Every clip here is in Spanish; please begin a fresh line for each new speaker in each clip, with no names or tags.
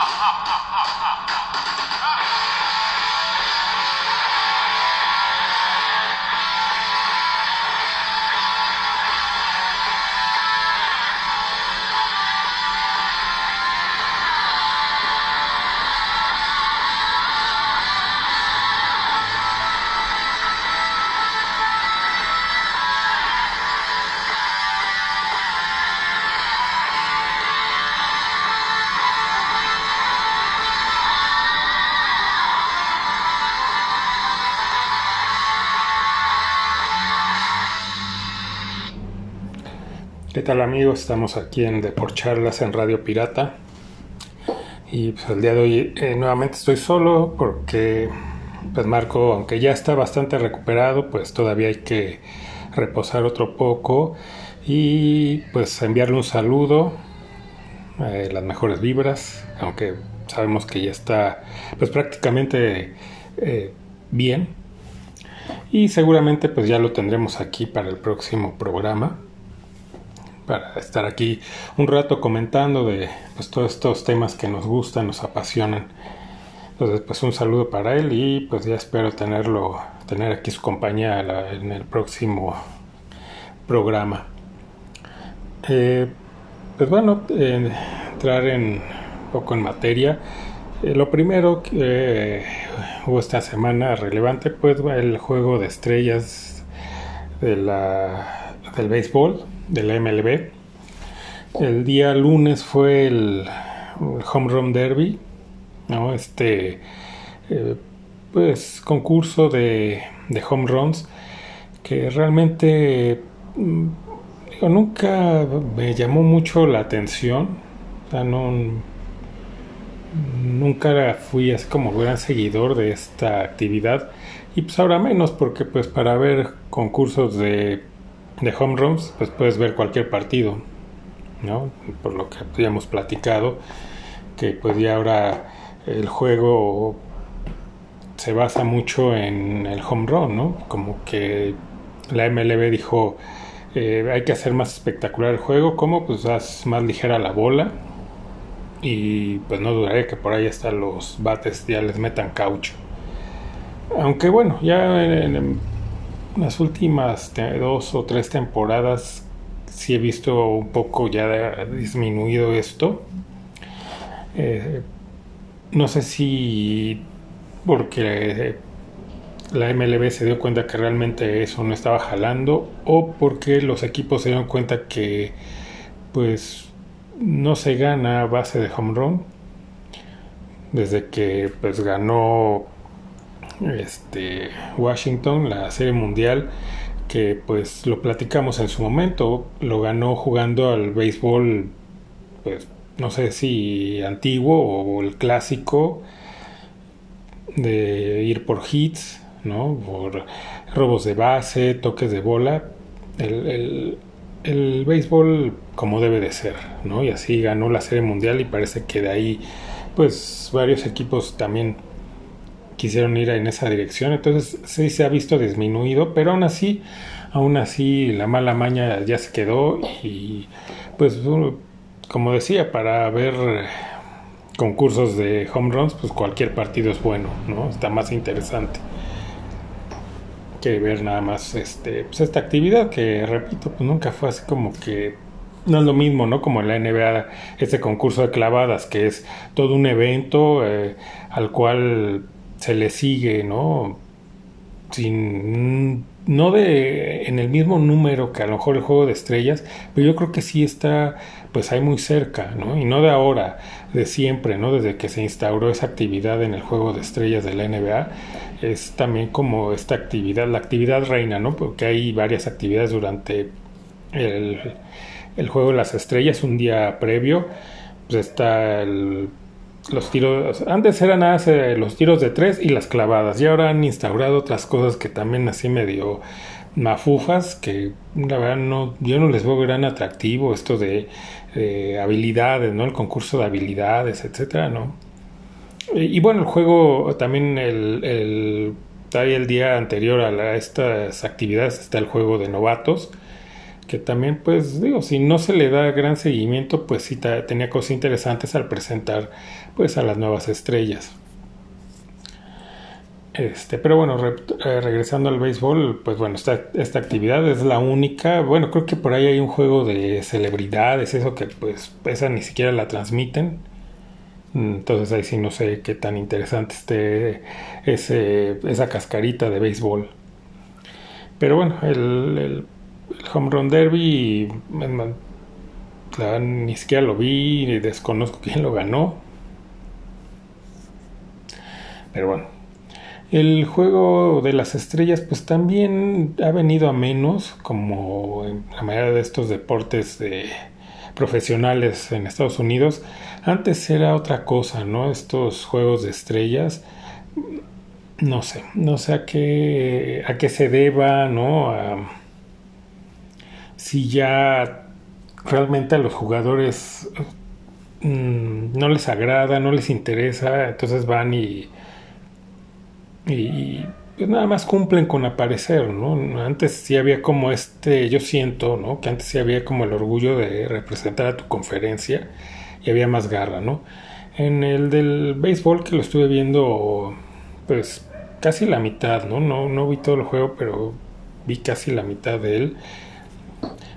哈哈哈哈哈哈。Tal amigos? Estamos aquí en Charlas en Radio Pirata. Y pues el día de hoy eh, nuevamente estoy solo porque pues Marco, aunque ya está bastante recuperado, pues todavía hay que reposar otro poco y pues enviarle un saludo, eh, las mejores vibras, aunque sabemos que ya está pues prácticamente eh, bien y seguramente pues ya lo tendremos aquí para el próximo programa para estar aquí un rato comentando de pues, todos estos temas que nos gustan, nos apasionan. Entonces, pues un saludo para él y pues ya espero tenerlo, tener aquí su compañía en el próximo programa. Eh, pues bueno, entrar en un poco en materia. Eh, lo primero que hubo esta semana relevante, pues el juego de estrellas de la, del béisbol de la MLB. El día lunes fue el, Home Run Derby, ¿no? Este, eh, pues, concurso de, de, home runs que realmente, mm, digo, nunca me llamó mucho la atención. O sea, no, nunca fui así como gran seguidor de esta actividad y pues ahora menos porque pues para ver concursos de de home runs, pues puedes ver cualquier partido, ¿no? Por lo que habíamos platicado, que pues ya ahora el juego se basa mucho en el home run, ¿no? Como que la MLB dijo, eh, hay que hacer más espectacular el juego, como pues haz más ligera la bola y pues no dudaré que por ahí hasta los bates ya les metan caucho. Aunque bueno, ya en, las últimas dos o tres temporadas sí he visto un poco ya disminuido esto. Eh, no sé si porque la MLB se dio cuenta que realmente eso no estaba jalando o porque los equipos se dieron cuenta que pues no se gana a base de home run desde que pues ganó este, Washington, la serie mundial, que pues lo platicamos en su momento, lo ganó jugando al béisbol, pues no sé si antiguo o el clásico, de ir por hits, ¿no? Por robos de base, toques de bola, el, el, el béisbol como debe de ser, ¿no? Y así ganó la serie mundial y parece que de ahí pues varios equipos también quisieron ir en esa dirección. Entonces sí se ha visto disminuido, pero aún así, aún así la mala maña ya se quedó y pues como decía, para ver concursos de home runs, pues cualquier partido es bueno, ¿no? Está más interesante que ver nada más este pues esta actividad que repito, pues nunca fue así como que no es lo mismo, ¿no? Como en la NBA, este concurso de clavadas, que es todo un evento eh, al cual se le sigue, ¿no? Sin, no de en el mismo número que a lo mejor el juego de estrellas, pero yo creo que sí está pues ahí muy cerca, ¿no? Y no de ahora, de siempre, ¿no? Desde que se instauró esa actividad en el juego de estrellas de la NBA, es también como esta actividad, la actividad reina, ¿no? Porque hay varias actividades durante el, el juego de las estrellas, un día previo, pues está el los tiros, antes eran nada los tiros de tres y las clavadas, y ahora han instaurado otras cosas que también así medio mafufas, que la verdad no, yo no les veo gran atractivo, esto de, habilidades, ¿no? El concurso de habilidades, etcétera, ¿no? Y, bueno, el juego también el, el, el día anterior a estas actividades está el juego de novatos, que también pues digo, si no se le da gran seguimiento, pues sí tenía cosas interesantes al presentar pues a las nuevas estrellas. Este, pero bueno, eh, regresando al béisbol, pues bueno, esta, esta actividad es la única. Bueno, creo que por ahí hay un juego de celebridades, eso que pues esa ni siquiera la transmiten. Entonces ahí sí no sé qué tan interesante esté ese, esa cascarita de béisbol. Pero bueno, el, Home Run Derby ni siquiera lo vi, ni desconozco quién lo ganó. Pero bueno, el juego de las estrellas pues también ha venido a menos, como en la mayoría de estos deportes de profesionales en Estados Unidos. Antes era otra cosa, ¿no? Estos juegos de estrellas, no sé, no sé a qué, a qué se deba, ¿no? si ya realmente a los jugadores mm, no les agrada, no les interesa, entonces van y y pues nada más cumplen con aparecer, ¿no? Antes sí había como este, yo siento, ¿no? Que antes sí había como el orgullo de representar a tu conferencia y había más garra, ¿no? En el del béisbol que lo estuve viendo, pues casi la mitad, ¿no? No, no vi todo el juego, pero vi casi la mitad de él.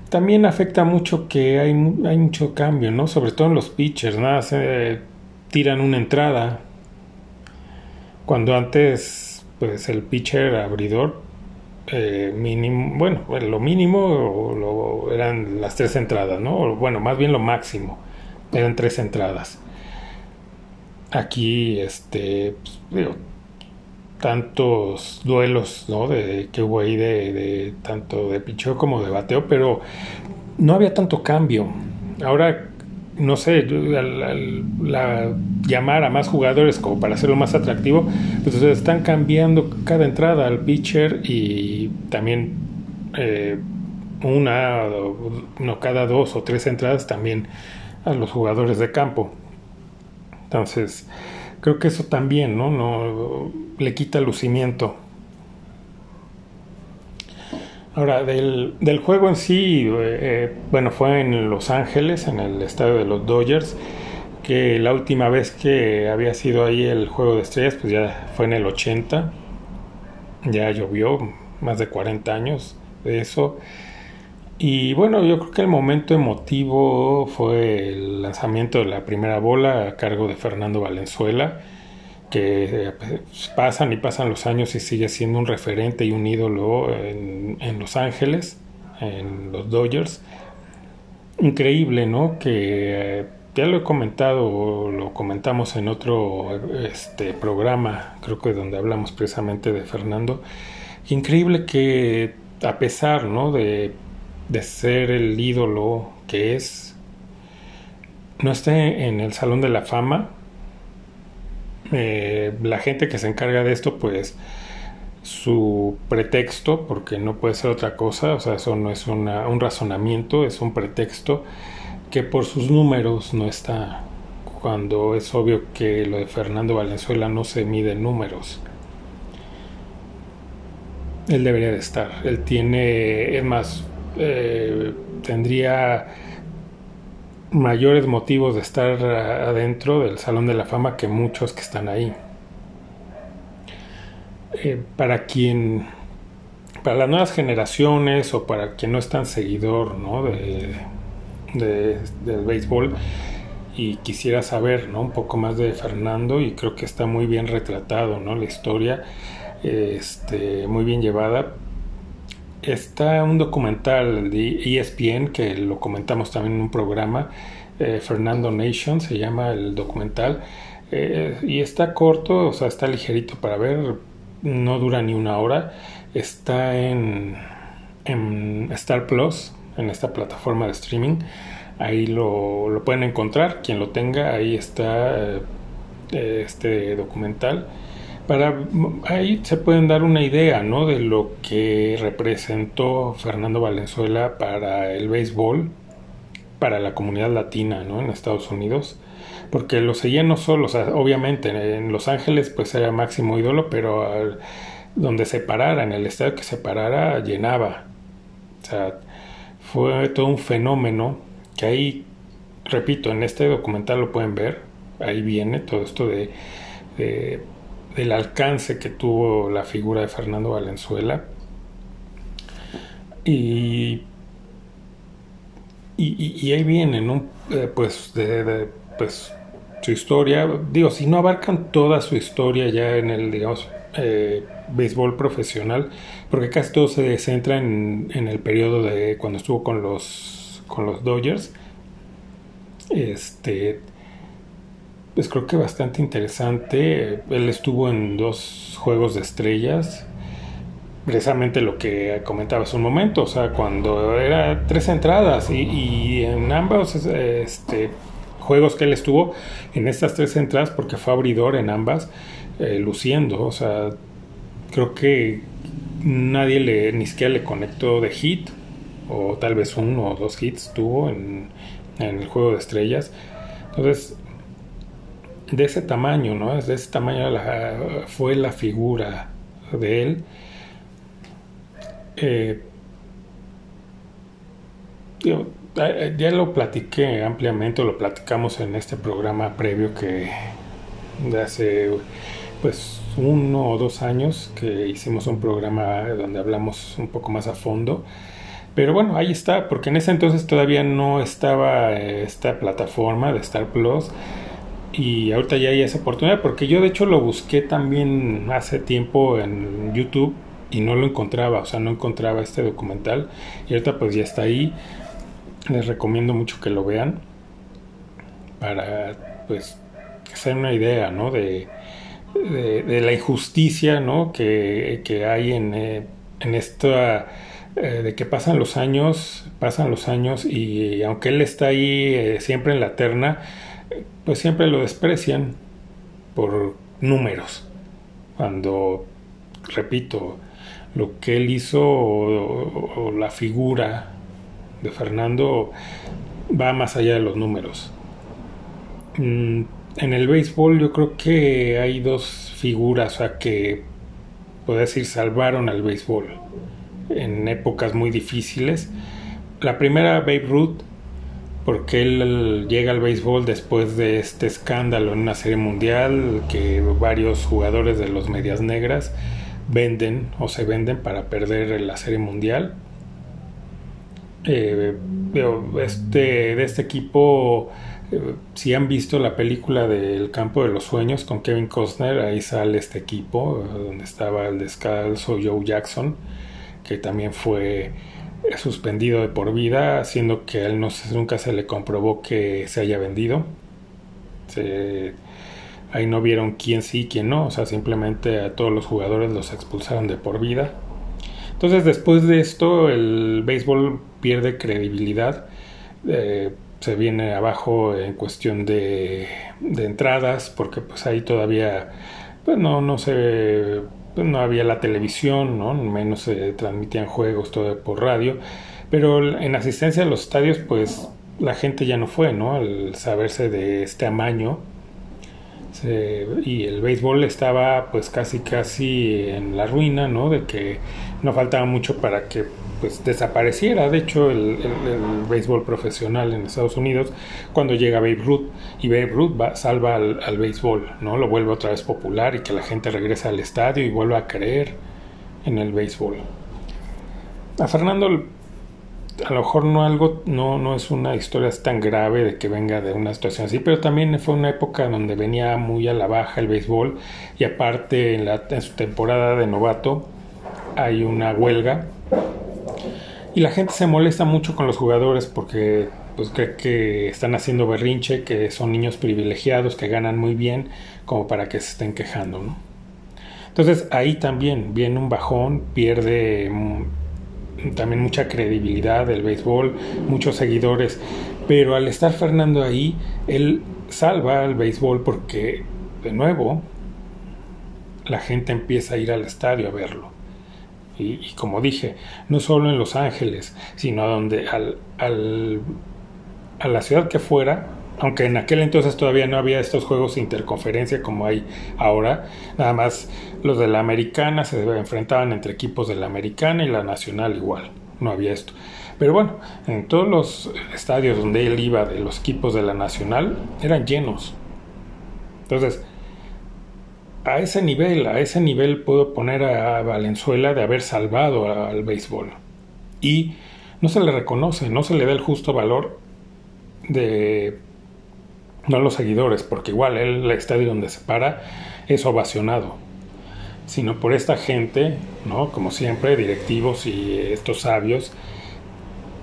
También afecta mucho que hay, hay mucho cambio, ¿no? Sobre todo en los pitchers, nada, se tiran una entrada, cuando antes, pues el pitcher abridor, eh, mínimo, bueno, lo mínimo lo, eran las tres entradas, ¿no? bueno, más bien lo máximo, eran tres entradas. Aquí, este, pues, digo, tantos duelos, ¿no? De, que hubo ahí de, de tanto de picheo como de bateo, pero no había tanto cambio. Ahora no sé, la, llamar a más jugadores como para hacerlo más atractivo, pues están cambiando cada entrada al pitcher y también eh, una, no cada dos o tres entradas también a los jugadores de campo. Entonces, creo que eso también, ¿no? no le quita lucimiento Ahora, del, del, juego en sí, eh, bueno, fue en Los Ángeles, en el estadio de los Dodgers, que la última vez que había sido ahí el juego de estrellas, pues ya fue en el 80, ya llovió, más de 40 años de eso. Y bueno, yo creo que el momento emotivo fue el lanzamiento de la primera bola a cargo de Fernando Valenzuela que pues, pasan y pasan los años y sigue siendo un referente y un ídolo en, Los Ángeles, en los Dodgers. Increíble, ¿no? Que eh, ya lo he comentado, lo comentamos en otro este, programa, creo que donde hablamos precisamente de Fernando. Increíble que a pesar, ¿no? De, de ser el ídolo que es, no esté en el Salón de la Fama, eh, la gente que se encarga de esto, pues su pretexto, porque no puede ser otra cosa, o sea, eso no es un razonamiento, es un pretexto que por sus números no está, cuando es obvio que lo de Fernando Valenzuela no se mide en números. Él debería de estar, él tiene, es más, eh, tendría mayores motivos de estar adentro del Salón de la Fama que muchos que están ahí. Eh, para quien, para las nuevas generaciones o para quien no es tan seguidor ¿no? de, del béisbol y quisiera saber ¿no? un poco más de Fernando y creo que está muy bien retratado ¿no? la historia, este, muy bien llevada, Está un documental de ESPN que lo comentamos también en un programa, eh, Fernando Nation se llama el documental, eh, y está corto, o sea, está ligerito para ver, no dura ni una hora, está en, en Star Plus, en esta plataforma de streaming, ahí lo, lo pueden encontrar, quien lo tenga, ahí está eh, este documental para ahí se pueden dar una idea ¿no? de lo que representó Fernando Valenzuela para el béisbol, para la comunidad latina ¿no? en Estados Unidos, porque lo seguían no solo, obviamente en Los Ángeles pues era máximo ídolo, pero donde se parara, en el estadio que se parara, llenaba. O sea, fue todo un fenómeno que ahí, repito, en este documental lo pueden ver, ahí viene todo esto de, del alcance que tuvo la figura de Fernando Valenzuela. Y, y, ahí viene, ¿no? Eh, pues, de, pues su historia, digo, si no abarcan toda su historia ya en el, digamos, eh, béisbol profesional, porque casi todo se centra en, en, el periodo de cuando estuvo con los, con los Dodgers. Este, pues creo que bastante interesante. Él estuvo en dos juegos de estrellas. Precisamente lo que comentaba hace un momento, o sea, cuando era tres entradas y, en ambos este, juegos que él estuvo, en estas tres entradas, porque fue abridor en ambas, eh, luciendo. O sea, creo que nadie le, ni siquiera le conectó de hit, o tal vez uno o dos hits tuvo en, el juego de estrellas. Entonces, de ese tamaño, ¿no? De ese tamaño fue la figura de él. Eh, ya lo platiqué ampliamente, lo platicamos en este programa previo que de hace pues uno o dos años que hicimos un programa donde hablamos un poco más a fondo. Pero bueno, ahí está, porque en ese entonces todavía no estaba eh, esta plataforma de Star Plus y ahorita ya hay esa oportunidad, porque yo de hecho lo busqué también hace tiempo en YouTube y no lo encontraba, o sea, no encontraba este documental y ahorita pues ya está ahí. Les recomiendo mucho que lo vean para pues hacer una idea, ¿no? De, de, la injusticia ¿no? que, que hay en, eh, en esta eh, de que pasan los años, pasan los años y, aunque él está ahí eh, siempre en la terna, pues siempre lo desprecian por números. Cuando, repito, lo que él hizo o, la figura de Fernando va más allá de los números. Mm, en el béisbol yo creo que hay dos figuras a que, puedo decir, salvaron al béisbol en épocas muy difíciles. La primera, Babe Ruth, porque él llega al béisbol después de este escándalo en una serie mundial que varios jugadores de los Medias Negras venden o se venden para perder la serie mundial. Eh, este, de este equipo si han visto la película del Campo de los Sueños con Kevin Costner, ahí sale este equipo donde estaba el descalzo Joe Jackson, que también fue suspendido de por vida, haciendo que a él nunca se le comprobó que se haya vendido. ahí no vieron quién sí y quién no, o sea, simplemente a todos los jugadores los expulsaron de por vida. Entonces, después de esto, el béisbol pierde credibilidad. Eh, se viene abajo en cuestión de, entradas, porque pues ahí todavía pues no, no se pues, no había la televisión, ¿no? menos se transmitían juegos todo por radio, pero en asistencia a los estadios pues la gente ya no fue, ¿no? Al saberse de este amaño y el béisbol estaba pues casi casi en la ruina, ¿no? De que no faltaba mucho para que pues desapareciera, de hecho, el, béisbol profesional en Estados Unidos cuando llega Babe Ruth y Babe Ruth va, salva al, béisbol, ¿no? Lo vuelve otra vez popular y que la gente regresa al estadio y vuelve a creer en el béisbol. A Fernando a lo mejor no algo no no es una historia tan grave de que venga de una situación así, pero también fue una época donde venía muy a la baja el béisbol y aparte en su temporada de novato hay una huelga y la gente se molesta mucho con los jugadores porque pues cree que están haciendo berrinche, que son niños privilegiados, que ganan muy bien, como para que se estén quejando, ¿no? Entonces ahí también viene un bajón, pierde también mucha credibilidad del béisbol, muchos seguidores, pero al estar Fernando ahí, él salva al béisbol porque, de nuevo, la gente empieza a ir al estadio a verlo. Y, como dije, no solo en Los Ángeles, sino donde a la ciudad que fuera, aunque en aquel entonces todavía no había estos juegos interconferencia como hay ahora, nada más los de la americana se enfrentaban entre equipos de la americana y la nacional igual, no había esto. Pero bueno, en todos los estadios donde él iba de los equipos de la Nacional eran llenos. Entonces, a ese nivel, a ese nivel puedo poner a Valenzuela de haber salvado al béisbol. Y no se le reconoce, no se le da el justo valor de no los seguidores, porque igual el estadio donde se para es ovacionado, sino por esta gente, ¿no? Como siempre, directivos y estos sabios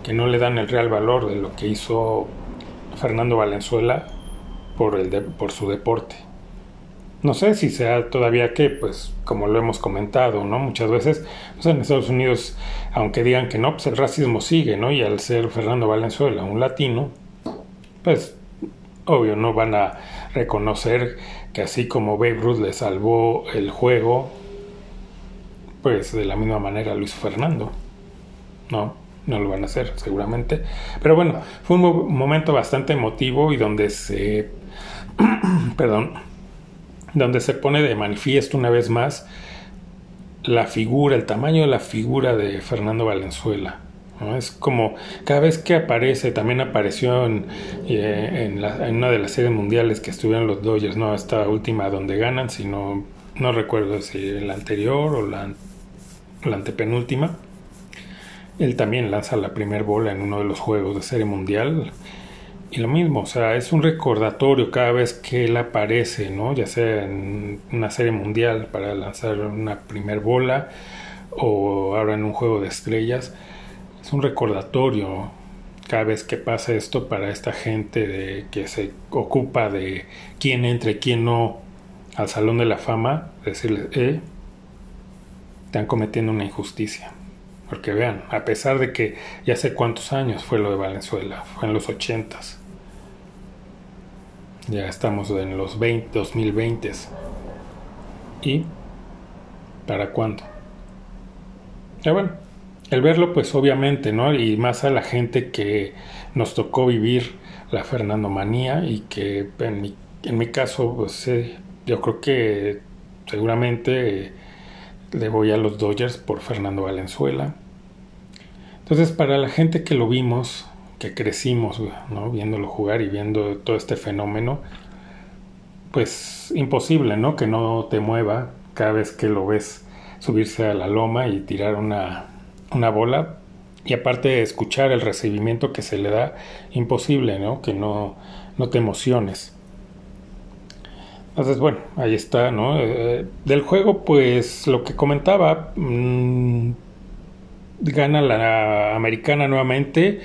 que no le dan el real valor de lo que hizo Fernando Valenzuela por, el por su deporte. No sé si sea todavía que, pues, como lo hemos comentado, ¿no? Muchas veces, pues en Estados Unidos, aunque digan que no, pues el racismo sigue, ¿no? Y al ser Fernando Valenzuela un latino, pues, obvio, no van a reconocer que así como Babe Ruth le salvó el juego, pues de la misma manera hizo Fernando, ¿no? no lo van a hacer seguramente. Pero bueno, fue un momento bastante emotivo y donde se, perdón, donde se pone de manifiesto una vez más la figura, el tamaño de la figura de Fernando Valenzuela. Es como cada vez que aparece, también apareció en, eh, una de las series mundiales que estuvieron los Dodgers, no esta última donde ganan, sino no recuerdo si la anterior o la, la antepenúltima él también lanza la primer bola en uno de los juegos de serie mundial. Y lo mismo, o sea, es un recordatorio cada vez que él aparece, ¿no? Ya sea en una serie mundial para lanzar una primer bola o ahora en un juego de estrellas. Es un recordatorio cada vez que pasa esto para esta gente de, que se ocupa de quién entra y quién no al Salón de la Fama, decirles, eh, están cometiendo una injusticia. Porque vean, a pesar de que ya sé cuántos años fue lo de Valenzuela, fue en los ochentas. Ya estamos en los 20, 2020. ¿Y para cuándo? Ya bueno, el verlo pues obviamente, ¿no? Y más a la gente que nos tocó vivir la Fernandomanía y que en mi, en mi caso pues yo creo que seguramente le voy a los Dodgers por Fernando Valenzuela. Entonces, para la gente que lo vimos, que crecimos. Viéndolo jugar y viendo todo este fenómeno, pues imposible, ¿no? Que no te mueva cada vez que lo ves subirse a la loma y tirar una, una bola. Y aparte de escuchar el recibimiento que se le da, imposible, ¿no? Que no, no te emociones. Entonces, bueno, ahí está, ¿no? Eh, del juego, pues lo que comentaba, mm, gana la americana nuevamente,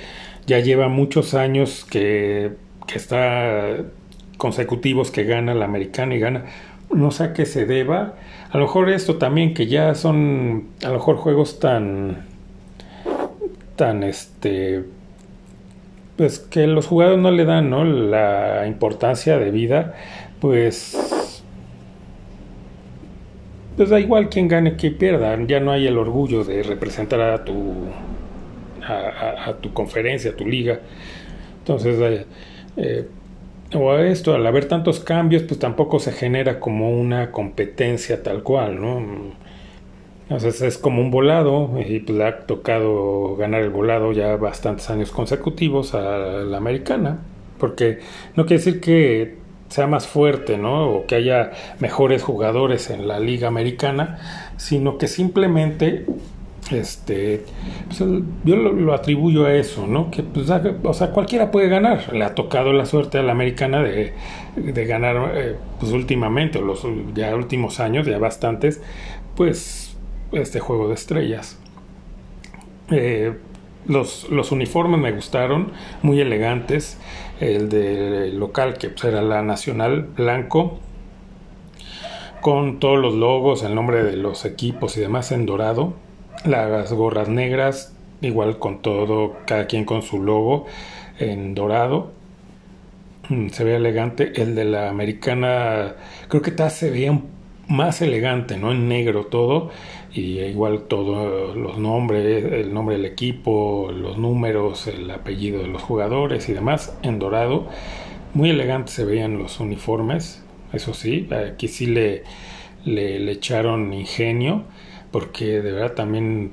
ya lleva muchos años que, que está consecutivos que gana la americana y gana, no sé a qué se deba, a lo mejor esto también que ya son, a lo mejor juegos tan, tan este, pues que los jugadores no le dan, ¿no? La importancia de vida, pues pues da igual quién gane, quién pierda, ya no hay el orgullo de representar a tu, a, tu conferencia, a tu liga. Entonces, eh, o a esto, al haber tantos cambios, pues tampoco se genera como una competencia tal cual, ¿no? Entonces es como un volado y pues le ha tocado ganar el volado ya bastantes años consecutivos a la americana, porque no quiere decir que sea más fuerte, ¿no? O que haya mejores jugadores en la liga americana, sino que simplemente este pues, yo lo, atribuyo a eso no que pues, o sea cualquiera puede ganar. Le ha tocado la suerte a la americana de, de ganar eh, pues últimamente los ya últimos años ya bastantes pues este juego de estrellas. Eh, los, los uniformes me gustaron muy elegantes. El de local que pues, era la nacional blanco con todos los logos, el nombre de los equipos y demás en dorado, las gorras negras igual con todo, cada quien con su logo en dorado, mm, se ve elegante, el de la americana creo que se veía más elegante, ¿no? En negro todo y igual todos los nombres, el nombre del equipo, los números, el apellido de los jugadores y demás en dorado. Muy elegantes se veían los uniformes, eso sí, aquí sí le, le, echaron ingenio, porque de verdad también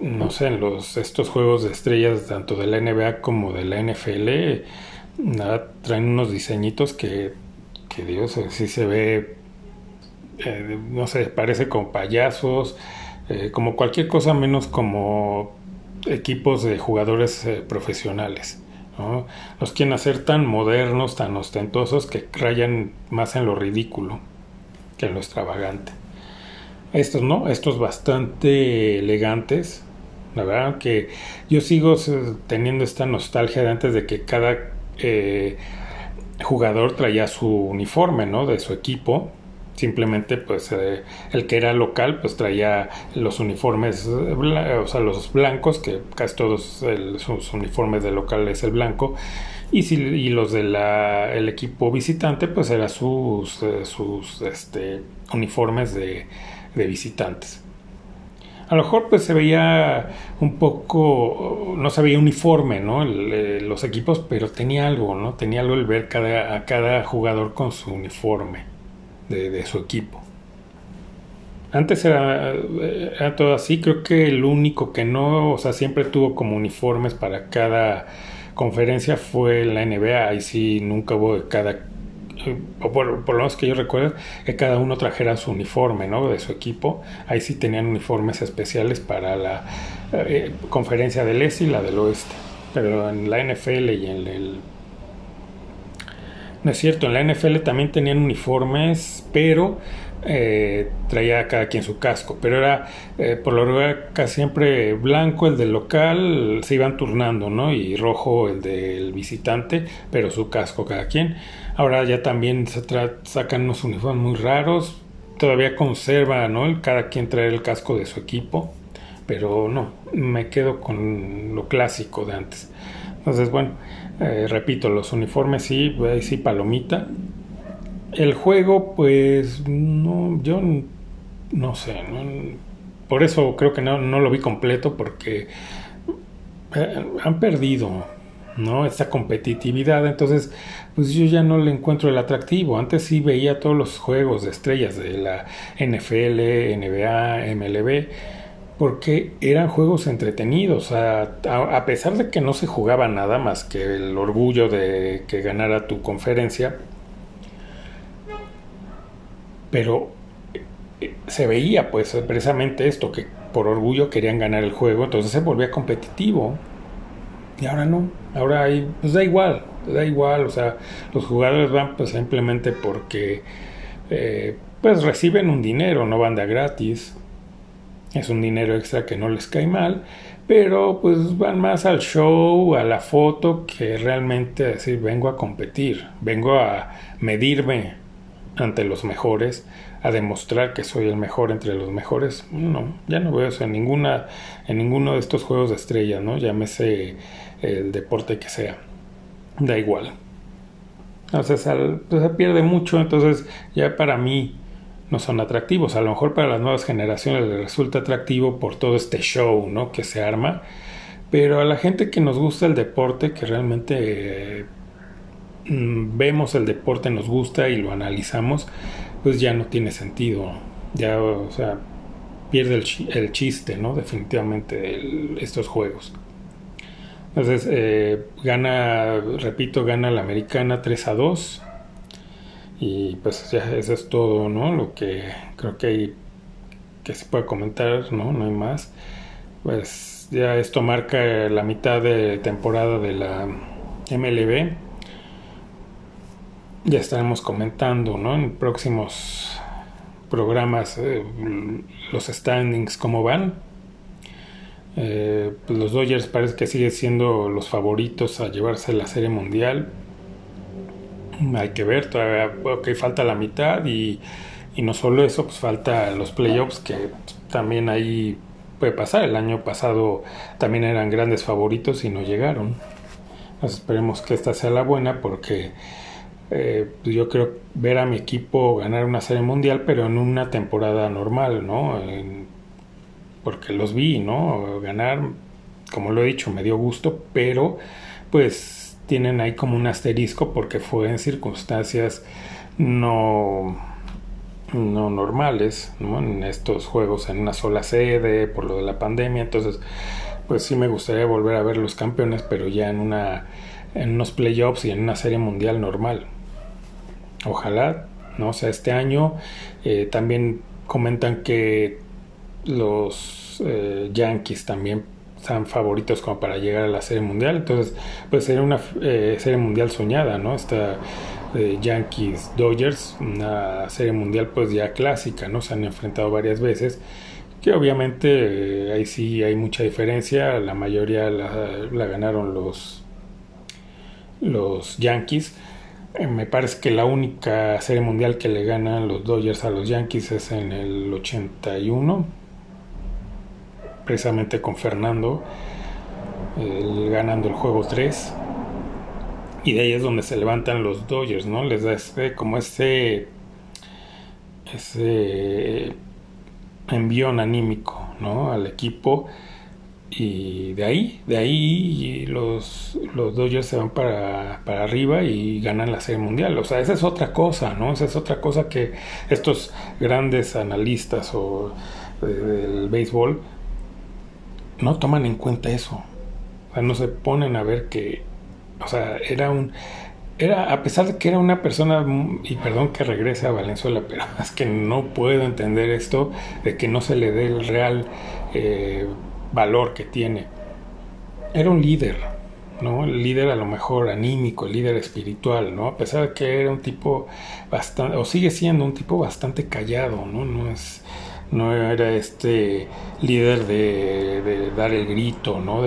no sé, en los, estos juegos de estrellas, tanto de la NBA como de la NFL, traen unos diseñitos que, que Dios, sí se ve, eh, no sé, parece como payasos, eh, como cualquier cosa menos como equipos de jugadores eh, profesionales. ¿no? Los quieren hacer tan modernos, tan ostentosos, que rayan más en lo ridículo que en lo extravagante. Estos no, estos bastante elegantes. La verdad que yo sigo teniendo esta nostalgia de antes de que cada eh, jugador traía su uniforme, ¿no? De su equipo simplemente pues eh, el que era local pues traía los uniformes o sea los blancos que casi todos sus uniformes de local es el blanco y, si, y los del el equipo visitante pues eran sus eh, sus este, uniformes de, de visitantes a lo mejor pues se veía un poco, no se veía uniforme, ¿no? Eh, los equipos, pero tenía algo, ¿no? Tenía algo el ver cada, a cada jugador con su uniforme de, su equipo. Antes era, era, todo así, creo que el único que no, o sea, siempre tuvo como uniformes para cada conferencia fue la NBA, ahí sí nunca hubo de cada, por, lo menos que yo recuerdo, que cada uno trajera su uniforme, ¿no? De su equipo, ahí sí tenían uniformes especiales para la eh, conferencia del este y la del oeste, pero en la NFL y en el no es cierto, en la NFL también tenían uniformes, pero eh, traía cada quien su casco. Pero era, eh, por lo regular, casi siempre blanco el del local, se iban turnando, ¿no? Y rojo el del visitante, pero su casco cada quien. Ahora ya también se sacan unos uniformes muy raros. Todavía conserva, ¿no? Cada quien trae el casco de su equipo. Pero no, me quedo con lo clásico de antes. Entonces, bueno, eh, repito, los uniformes sí, sí, palomita. El juego, pues, no, yo no sé, por eso creo que no, no lo vi completo porque eh, han perdido, ¿no? Esta competitividad, entonces, pues yo ya no le encuentro el atractivo. Antes sí veía todos los juegos de estrellas de la NFL, NBA, MLB porque eran juegos entretenidos, a, pesar de que no se jugaba nada más que el orgullo de que ganara tu conferencia, pero eh, se veía pues precisamente esto, que por orgullo querían ganar el juego, entonces se volvía competitivo. Y ahora no, ahora hay, pues da igual, da igual, o sea, los jugadores van pues simplemente porque eh, pues reciben un dinero, no van de gratis. Es un dinero extra que no les cae mal, pero pues van más al show, a la foto, que realmente decir, vengo a competir, vengo a medirme ante los mejores, a demostrar que soy el mejor entre los mejores. No, ya no veo eso en ninguna, en ninguno de estos juegos de estrellas, ¿no? Llámese el deporte que sea. Da igual. Entonces, pues, se pierde mucho, entonces ya para mí no son atractivos. A lo mejor para las nuevas generaciones les resulta atractivo por todo este show ¿no? que se arma, pero a la gente que nos gusta el deporte, que realmente mm, vemos el deporte, nos gusta y lo analizamos, pues ya no tiene sentido. Ya, o sea, pierde el, chiste, ¿no? Definitivamente estos juegos. Entonces, eh, gana, repito, gana la americana 3 a 2. Y pues ya eso es todo, ¿no? Lo que creo que hay que se puede comentar, ¿no? No hay más. Pues ya esto marca la mitad de temporada de la MLB. Ya estaremos comentando, ¿no? En próximos programas eh, los standings cómo van. Eh, pues los Dodgers parece que siguen siendo los favoritos a llevarse la serie mundial hay que ver, todavía okay, falta la mitad y, no solo eso, pues falta los playoffs que también ahí puede pasar. El año pasado también eran grandes favoritos y no llegaron. Esperemos que esta sea la buena porque eh, pues yo creo ver a mi equipo ganar una serie mundial, pero en una temporada normal, ¿no? Porque los vi, ¿no? Ganar, como lo he dicho, me dio gusto, pero pues tienen ahí como un asterisco porque fue en circunstancias no no normales, ¿no? En estos juegos en una sola sede por lo de la pandemia, entonces pues sí me gustaría volver a ver los campeones, pero ya en una en unos playoffs y en una serie mundial normal. Ojalá, ¿no? O sea, este año eh, también comentan que los eh, Yankees también están favoritos como para llegar a la serie mundial, entonces pues sería una eh, serie mundial soñada, ¿no? Esta Yankees Dodgers, una serie mundial pues ya clásica, ¿no? Se han enfrentado varias veces que obviamente ahí sí hay mucha diferencia, la mayoría la ganaron los los Yankees. Eh, me parece que la única serie mundial que le ganan los Dodgers a los Yankees es en el 81, precisamente con Fernando, ganando el juego 3. Y de ahí es donde se levantan los Dodgers, ¿no? Les da como ese, ese envión anímico, ¿no? Al equipo y de ahí, de ahí los, los Dodgers se van para, para, arriba y ganan la Serie Mundial. O sea, esa es otra cosa, ¿no? Esa es otra cosa que estos grandes analistas o del béisbol no toman en cuenta eso. O sea, no se ponen a ver que, o sea, era un, era, a pesar de que era una persona, y perdón que regrese a Valenzuela, pero es que no puedo entender esto de que no se le dé el real eh, valor que tiene. Era un líder, ¿no? El líder a lo mejor anímico, el líder espiritual, ¿no? A pesar de que era un tipo bastante, o sigue siendo un tipo bastante callado, ¿no? No es, no era este líder de, dar el grito, ¿no?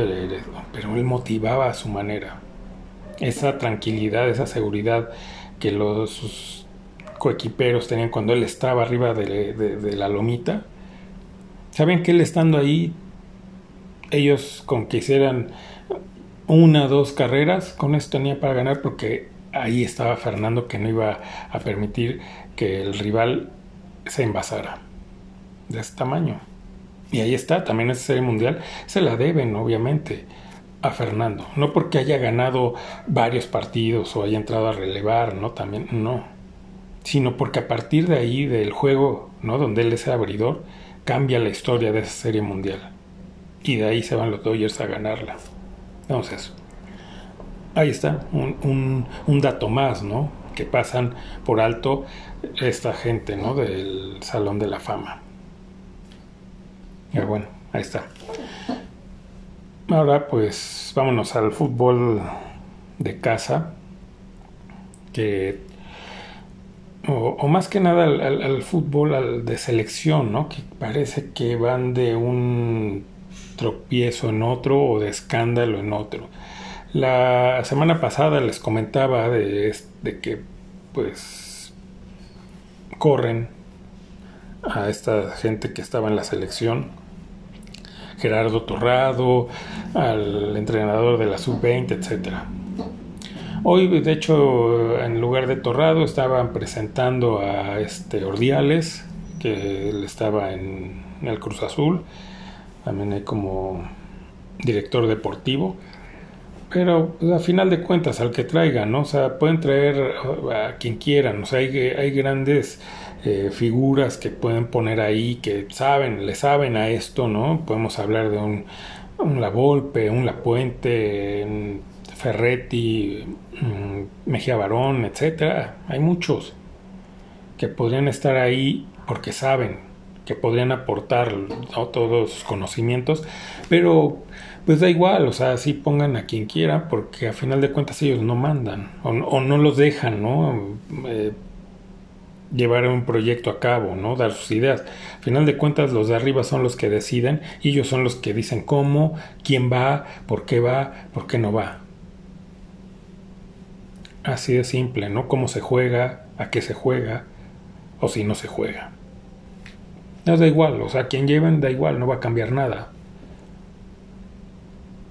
pero él motivaba a su manera. Esa tranquilidad, esa seguridad que los sus coequiperos tenían cuando él estaba arriba de, la lomita. Saben que él estando ahí ellos con que hicieran una dos carreras, con eso tenía para ganar porque ahí estaba Fernando que no iba a permitir que el rival se envasara de ese tamaño. Y ahí está, también esa serie mundial se la deben, obviamente, a Fernando. No porque haya ganado varios partidos o haya entrado a relevar, ¿no? También, no. Sino porque a partir de ahí, del juego, ¿no? Donde él es el abridor, cambia la historia de esa serie mundial y de ahí se van los Dodgers a ganarla. Entonces, ahí está, un, un, dato más, ¿no? Que pasan por alto esta gente, ¿no? Del Salón de la Fama. Y bueno, ahí está. Ahora pues vámonos al fútbol de casa, que, o, más que nada al, fútbol de selección, ¿no? Que parece que van de un tropiezo en otro o de escándalo en otro. La semana pasada les comentaba de, que pues corren a esta gente que estaba en la selección. Gerardo Torrado, al entrenador de la sub-20, etc. Hoy, de hecho, en lugar de Torrado estaban presentando a este Ordiales, que él estaba en el Cruz Azul, también hay como director deportivo, pero pues, a final de cuentas al que traigan, ¿no? O sea, pueden traer a quien quieran, o sea, hay, hay grandes eh, figuras que pueden poner ahí que saben, le saben a esto, ¿no? Podemos hablar de un, un La Volpe, un La Puente, Ferretti, Mejía Barón, etcétera. Hay muchos que podrían estar ahí porque saben, que podrían aportar todos sus conocimientos, pero pues da igual, o sea, sí pongan a quien quiera, porque a final de cuentas ellos no mandan, o, no los dejan, ¿no? Eh, llevar un proyecto a cabo, ¿no? Dar sus ideas. A final de cuentas los de arriba son los que deciden y ellos son los que dicen cómo, quién va, por qué va, por qué no va. Así de simple, ¿no? Cómo se juega, a qué se juega o si no se juega. No da igual, o sea, quien lleven da igual, no va a cambiar nada.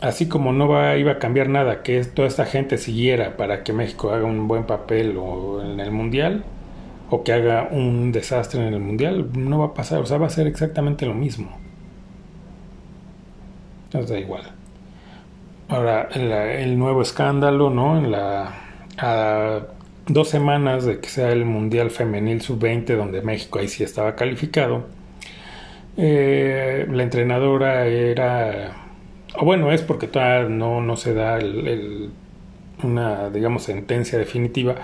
Así como no va, iba a cambiar nada que toda esta gente siguiera para que México haga un buen papel o en el Mundial, o que haga un desastre en el Mundial, no va a pasar, o sea, va a ser exactamente lo mismo. Entonces da igual. Ahora, el, nuevo escándalo, ¿no? En la dos semanas de que sea el Mundial Femenil Sub-20, donde México ahí sí estaba calificado, eh, la entrenadora era, o bueno, es porque todavía no, no se da una, digamos, sentencia definitiva,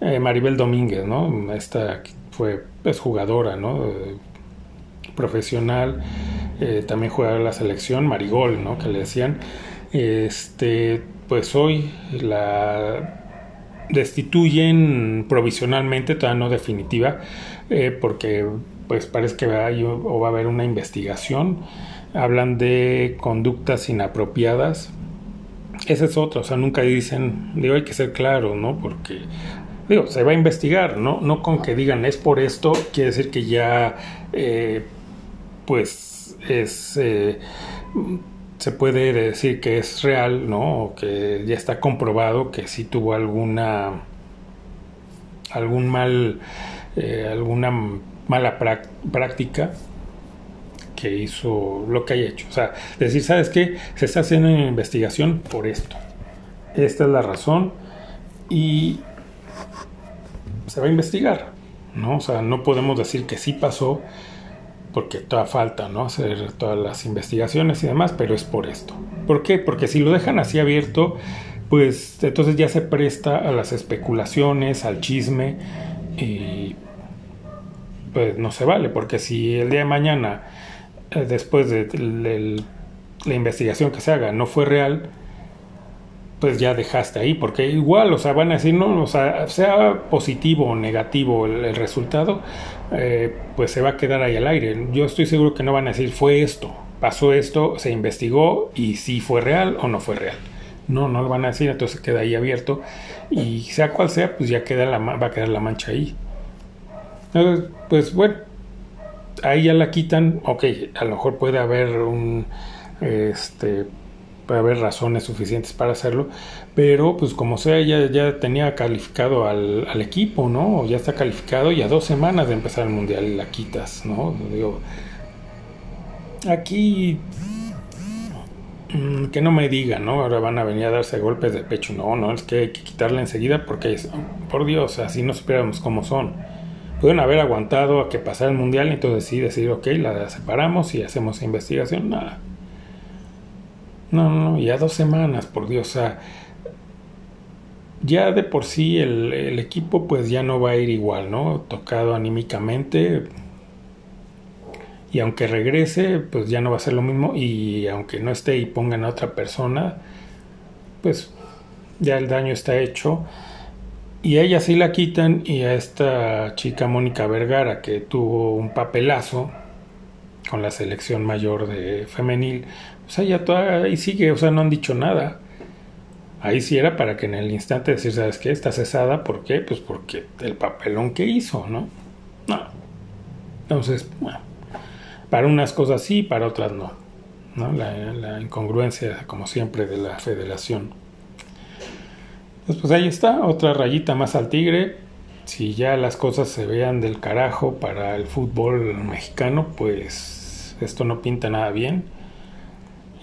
eh, Maribel Domínguez, ¿no? Esta fue, es jugadora, ¿no? profesional, eh, también juega la selección, Marigol, ¿no? Que le decían, este, pues hoy la destituyen provisionalmente, todavía no definitiva, eh, porque pues parece que va, o va a haber una investigación. Hablan de conductas inapropiadas. Ese es otro, o sea, nunca dicen, digo, hay que ser claro, ¿no? Porque, digo, se va a investigar, ¿no? No con que digan es por esto, quiere decir que ya, eh, pues, es... Eh, se puede decir que es real, ¿no? O que ya está comprobado que sí tuvo alguna algún mal eh, alguna mala práctica que hizo lo que haya hecho. O sea, decir, ¿sabes qué? Se está haciendo una investigación por esto. Esta es la razón y se va a investigar, ¿no? O sea, no podemos decir que sí pasó porque toda falta, ¿no? Hacer todas las investigaciones y demás, pero es por esto. ¿Por qué? Porque si lo dejan así abierto, pues entonces ya se presta a las especulaciones, al chisme y pues no se vale, porque si el día de mañana, eh, después de la investigación que se haga, no fue real, pues ya dejaste ahí, porque igual, o sea, van a decir, no, o sea, sea positivo o negativo el, resultado, eh, pues se va a quedar ahí al aire. Yo estoy seguro que no van a decir, fue esto, pasó esto, se investigó y si fue real o no fue real. No, no lo van a decir, entonces queda ahí abierto y sea cual sea, pues ya queda la, va a quedar la mancha ahí. pues bueno, ahí ya la quitan, ok, a lo mejor puede haber un, este, puede haber razones suficientes para hacerlo, pero pues como sea, ya, ya tenía calificado al, al, equipo, ¿no? Ya está calificado y a dos semanas de empezar el mundial la quitas, ¿no? Digo, aquí mm, que no me digan, ¿no? Ahora van a venir a darse golpes de pecho, no, no, es que hay que quitarla enseguida porque, por Dios, así no supiéramos cómo son. Pueden haber aguantado a que pasara el mundial y entonces sí decir, ok, la separamos y hacemos investigación, nada no, no, ya dos semanas, por Dios. O sea, ya de por sí el, equipo pues ya no va a ir igual, ¿no? Tocado anímicamente. Y aunque regrese, pues ya no va a ser lo mismo. Y aunque no esté y pongan a otra persona, pues ya el daño está hecho. Y a ella sí la quitan y a esta chica Mónica Vergara que tuvo un papelazo con la selección mayor de femenil, o sea, ya toda ahí sigue, o sea, no han dicho nada. Ahí sí era para que en el instante decir, ¿sabes qué? Está cesada, ¿por qué? Pues porque el papelón que hizo, ¿no? No. Entonces, bueno, para unas cosas sí, para otras no. ¿no? La, incongruencia, como siempre, de la federación. Pues, pues ahí está, otra rayita más al tigre. Si ya las cosas se vean del carajo para el fútbol mexicano, pues esto no pinta nada bien.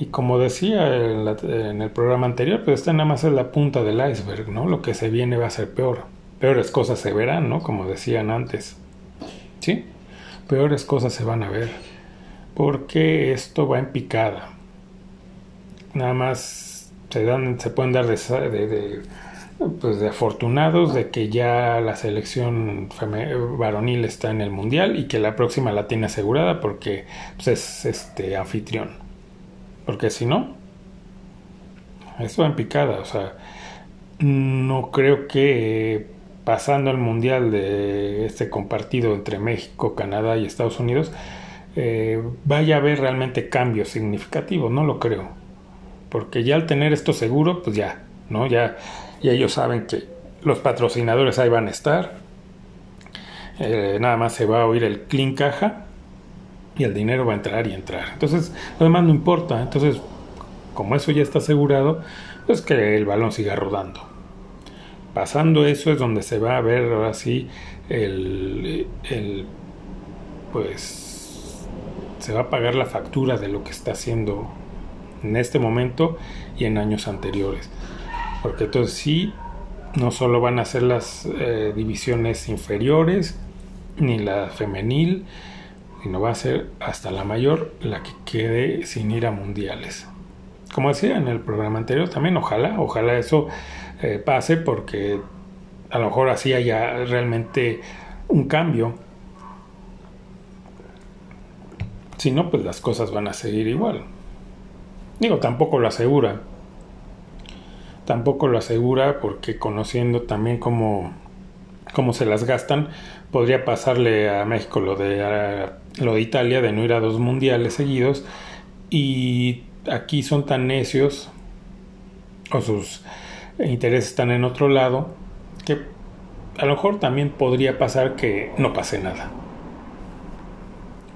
Y como decía en, el programa anterior, pues esta nada más es la punta del iceberg, ¿no? Lo que se viene va a ser peor. Peores cosas se verán, ¿no? Como decían antes. ¿Sí? Peores cosas se van a ver. Porque esto va en picada. Nada más se, dan, se pueden dar de, pues de afortunados de que ya la selección varonil está en el mundial y que la próxima la tiene asegurada porque pues, es este anfitrión. Porque si no, esto va en picada. O sea, no creo que pasando el mundial de este compartido entre México, Canadá y Estados Unidos, eh, vaya a haber realmente cambios significativos. No lo creo. Porque ya al tener esto seguro, pues ya, ¿no? Ya, ellos saben que los patrocinadores ahí van a estar. Eh, nada más se va a oír el clean caja y el dinero va a entrar y entrar. Entonces, lo no importa. Entonces, como eso ya está asegurado, pues que el balón siga rodando. Pasando eso es donde se va a ver ahora sí el, el pues se va a pagar la factura de lo que está haciendo en este momento y en años anteriores. Porque entonces sí No solo van a ser las eh, divisiones inferiores, ni la femenil, sino va a ser hasta la mayor la que quede sin ir a mundiales. Como decía en el programa anterior, también ojalá, ojalá eso eh, pase porque a lo mejor así haya realmente un cambio. Si no, pues las cosas van a seguir igual. Digo, tampoco lo asegura. Tampoco lo asegura porque conociendo también cómo, cómo se las gastan, podría pasarle a México lo de, lo de Italia, de no ir a dos mundiales seguidos. Y aquí son tan necios, o sus intereses están en otro lado, que a lo mejor también podría pasar que no pase nada.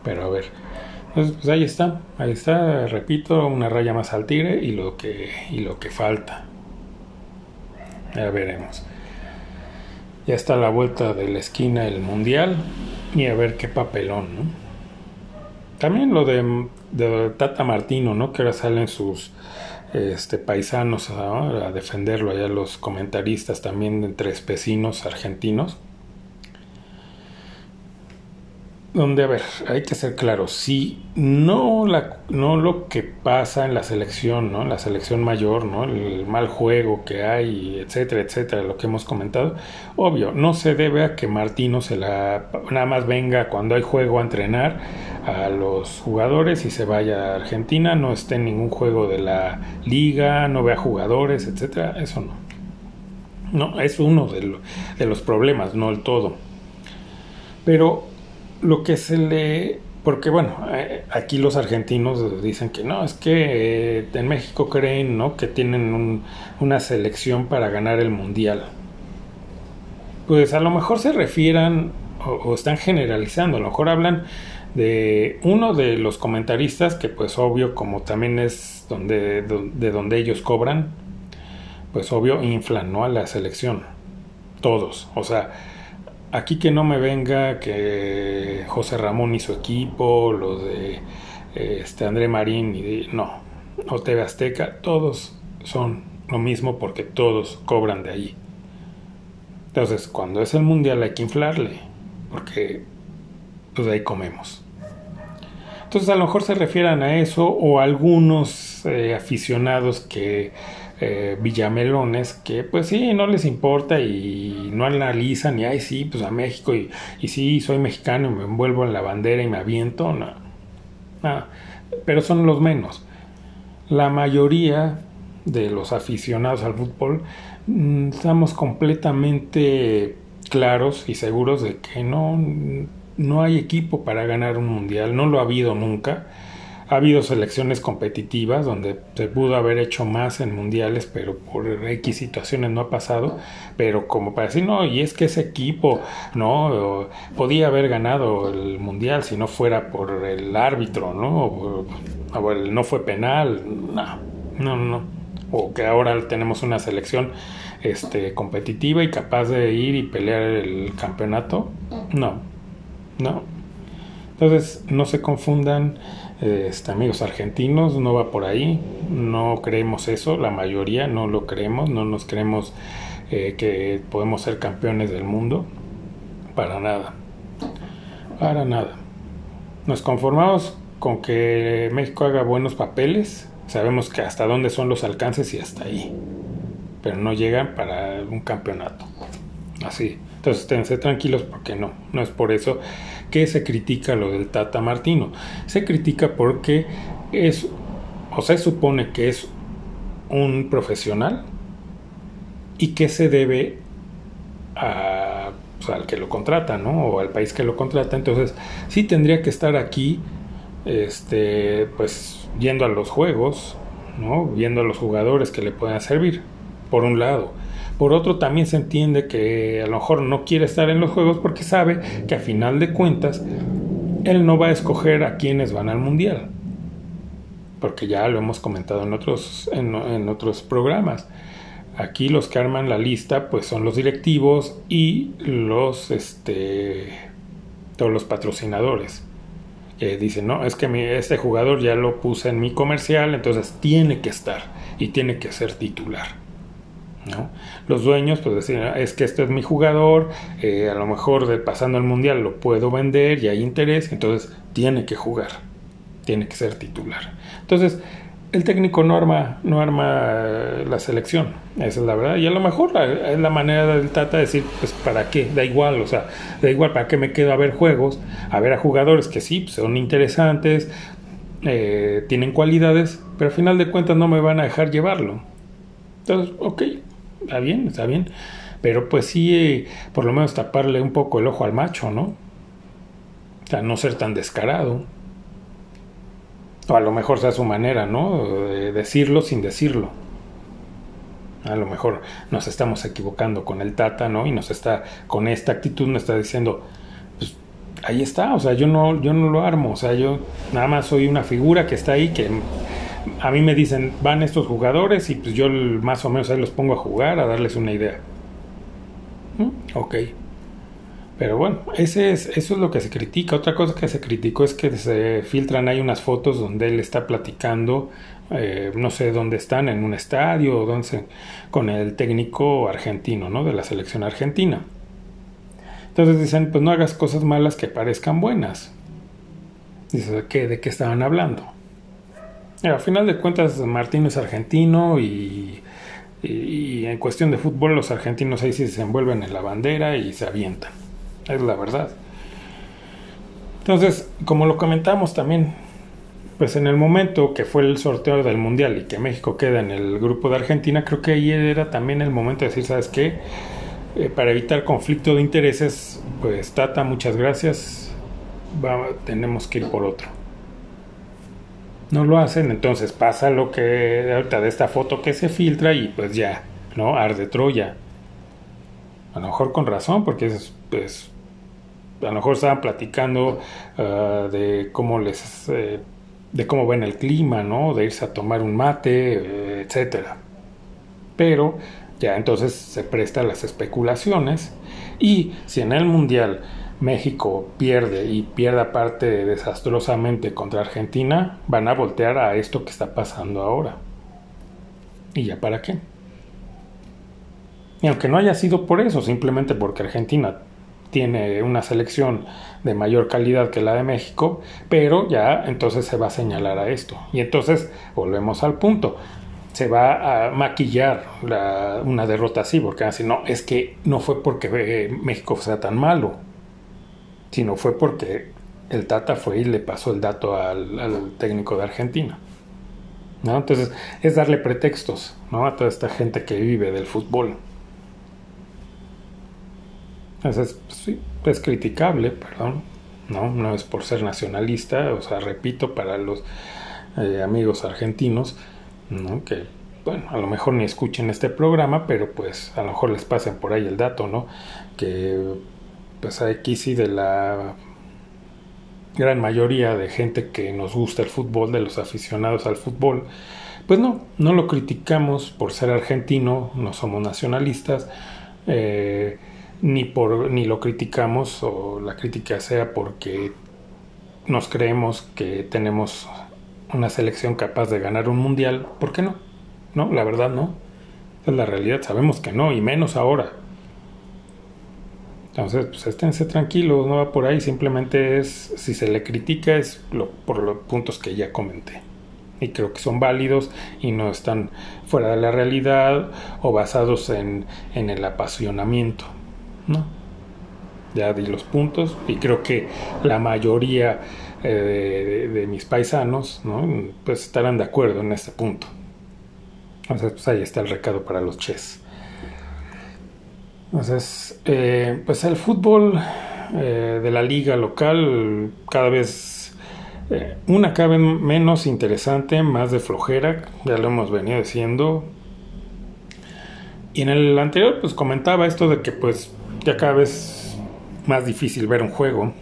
Pero a ver, pues ahí está, ahí está, repito, una raya más al tigre y lo que, y lo que falta. Ya veremos. Ya está la vuelta de la esquina el mundial y a ver qué papelón, ¿no? También lo de, Tata Martino, ¿no? Que ahora salen sus este, paisanos a defenderlo, allá los comentaristas también entre especinos argentinos. Donde, a ver, hay que ser claro, si no, la, no lo que pasa en la selección, ¿no? La selección mayor, ¿no? El mal juego que hay, etcétera, etcétera, lo que hemos comentado, obvio, no se debe a que Martino se la, nada más venga cuando hay juego a entrenar a los jugadores y se vaya a Argentina, no esté en ningún juego de la liga, no vea jugadores, etcétera, eso no. No, es uno de, de los problemas, no el todo. Pero lo que se le... Porque bueno, eh, aquí los argentinos dicen que no, es que eh, en México creen ¿no? que tienen una selección para ganar el mundial. Pues a lo mejor se refieran o, están generalizando, a lo mejor hablan de uno de los comentaristas que pues obvio como también es donde, de donde ellos cobran, pues obvio inflan a la selección. Todos, o sea, Aquí que no me venga que José Ramón y su equipo, los de este André Marín y no, o TV Azteca, todos son lo mismo porque todos cobran de allí. Entonces, cuando es el mundial hay que inflarle, porque pues de ahí comemos. Entonces, a lo mejor se refieran a eso o algunos eh, aficionados que eh, villamelones que pues sí, no les importa y no analizan y ay sí, pues a México y, y sí, soy mexicano y me envuelvo en la bandera y me aviento, no, pero son los menos. La mayoría de los aficionados al fútbol mm, estamos completamente claros y seguros de que no, no hay equipo para ganar un mundial, no lo ha habido nunca ha habido selecciones competitivas donde se pudo haber hecho más en mundiales, pero por X situaciones no ha pasado. Pero como para decir, no, y es que ese equipo, no, podía haber ganado el mundial si no fuera por el árbitro, ¿no? O, el no fue penal, no, no, no. O que ahora tenemos una selección este, competitiva y capaz de ir y pelear el campeonato. No, no. Entonces, no se confundan este, amigos argentinos, no va por ahí, no creemos eso, la mayoría no lo creemos, no nos creemos eh, que podemos ser campeones del mundo, para nada, para nada. Nos conformamos con que México haga buenos papeles, sabemos que hasta dónde son los alcances y hasta ahí, pero no llegan para un campeonato, así. Entonces, esténse tranquilos porque no, no es por eso que se critica lo del Tata Martino. Se critica porque es, o se supone que es un profesional y que se debe a, pues, al que lo contrata, ¿no? O al país que lo contrata. Entonces, sí tendría que estar aquí, este, pues, yendo a los juegos, ¿no? Viendo a los jugadores que le puedan servir, por un lado. Por otro, también se entiende que a lo mejor no quiere estar en los juegos porque sabe que a final de cuentas él no va a escoger a quienes van al mundial. Porque ya lo hemos comentado en otros, en, otros programas. Aquí los que arman la lista pues son los directivos y los este todos los patrocinadores. Que dicen, no, es que este jugador ya lo puse en mi comercial, entonces tiene que estar y tiene que ser titular. ¿No? Los dueños pues decían, es que este es mi jugador, eh, a lo mejor de pasando el mundial lo puedo vender y hay interés, entonces tiene que jugar, tiene que ser titular. Entonces, el técnico no arma, no arma eh, la selección, esa es la verdad. Y a lo mejor es la manera del Tata de decir, pues para qué, da igual, o sea, da igual para qué me quedo a ver juegos, a ver a jugadores que sí, son interesantes, eh, tienen cualidades, pero al final de cuentas no me van a dejar llevarlo. Entonces, ok, está bien, está bien. Pero pues sí, por lo menos taparle un poco el ojo al macho, ¿no? O sea, no ser tan descarado. O a lo mejor sea su manera, ¿no? De decirlo sin decirlo. A lo mejor nos estamos equivocando con el Tata, ¿no? Y nos está, con esta actitud, nos está diciendo, pues ahí está, o sea, yo no, yo no lo armo, o sea, yo nada más soy una figura que está ahí, que a mí me dicen, van estos jugadores y pues yo más o menos ahí los pongo a jugar, a darles una idea. ¿Mm? Ok. Pero bueno, ese es, eso es lo que se critica. Otra cosa que se criticó es que se filtran hay unas fotos donde él está platicando, eh, no sé dónde están, en un estadio o con el técnico argentino, ¿no? De la selección argentina. Entonces dicen, pues no hagas cosas malas que parezcan buenas. Dice, ¿qué, ¿de qué estaban hablando? Al final de cuentas, Martín es argentino y, en cuestión de fútbol los argentinos ahí sí se envuelven en la bandera y se avientan es la verdad. Entonces, como lo comentamos también, pues en el momento que fue el sorteo del Mundial y que México queda en el grupo de Argentina, creo que ahí era también el momento de decir, ¿sabes qué? Eh, para evitar conflicto de intereses, pues Tata, muchas gracias, tenemos que ir por otro. No lo hacen, entonces pasa lo que ahorita de esta foto que se filtra y pues ya, ¿no? Arde Troya. A lo mejor con razón, porque es, pues, a lo mejor estaban platicando ah, de cómo les eh, de cómo ven el clima, ¿no? De irse a tomar un mate, eh, etcétera. Pero ya entonces se presta a las especulaciones y si en el mundial México pierde y pierde aparte desastrosamente contra Argentina, van a voltear a esto que está pasando ahora. ¿Y ya para qué? Y aunque no haya sido por eso, simplemente porque Argentina tiene una selección de mayor calidad que la de México, pero ya entonces se va a señalar a esto. Y entonces volvemos al punto. Se va a maquillar una derrota así, porque así no, es que no fue porque eh, México sea tan malo, sino fue porque el Tata fue y le pasó el dato al, técnico de Argentina. ¿no? Entonces es darle pretextos ¿no? a toda esta gente que vive del fútbol. Es, sí, es criticable, perdón, ¿no? no es por ser nacionalista, o sea, repito, para los eh, amigos argentinos, ¿no? que bueno, a lo mejor ni escuchen este programa, pero pues a lo mejor les pasen por ahí el dato, ¿no? Que pues aquí sí de la gran mayoría de gente que nos gusta el fútbol, de los aficionados al fútbol, pues no, no lo criticamos por ser argentino, no somos nacionalistas, eh, ni, por, ni lo criticamos o la crítica sea porque nos creemos que tenemos una selección capaz de ganar un mundial, ¿por qué no? No, la verdad no. es la realidad, sabemos que no, y menos ahora. Entonces, pues esténse tranquilos, no va por ahí, simplemente es, si se le critica es por los puntos que ya comenté. Y creo que son válidos y no están fuera de la realidad o basados en, en el apasionamiento. ¿no? Ya di los puntos y creo que la mayoría eh, de, mis paisanos, ¿no? Pues estarán de acuerdo en este punto. Entonces, pues ahí está el recado para los chess. Entonces, eh, pues el fútbol eh, de la liga local cada vez una cada vez menos interesante, más de flojera, ya lo hemos venido diciendo. Y en el anterior pues comentaba esto de que pues ya cada vez más difícil ver un juego.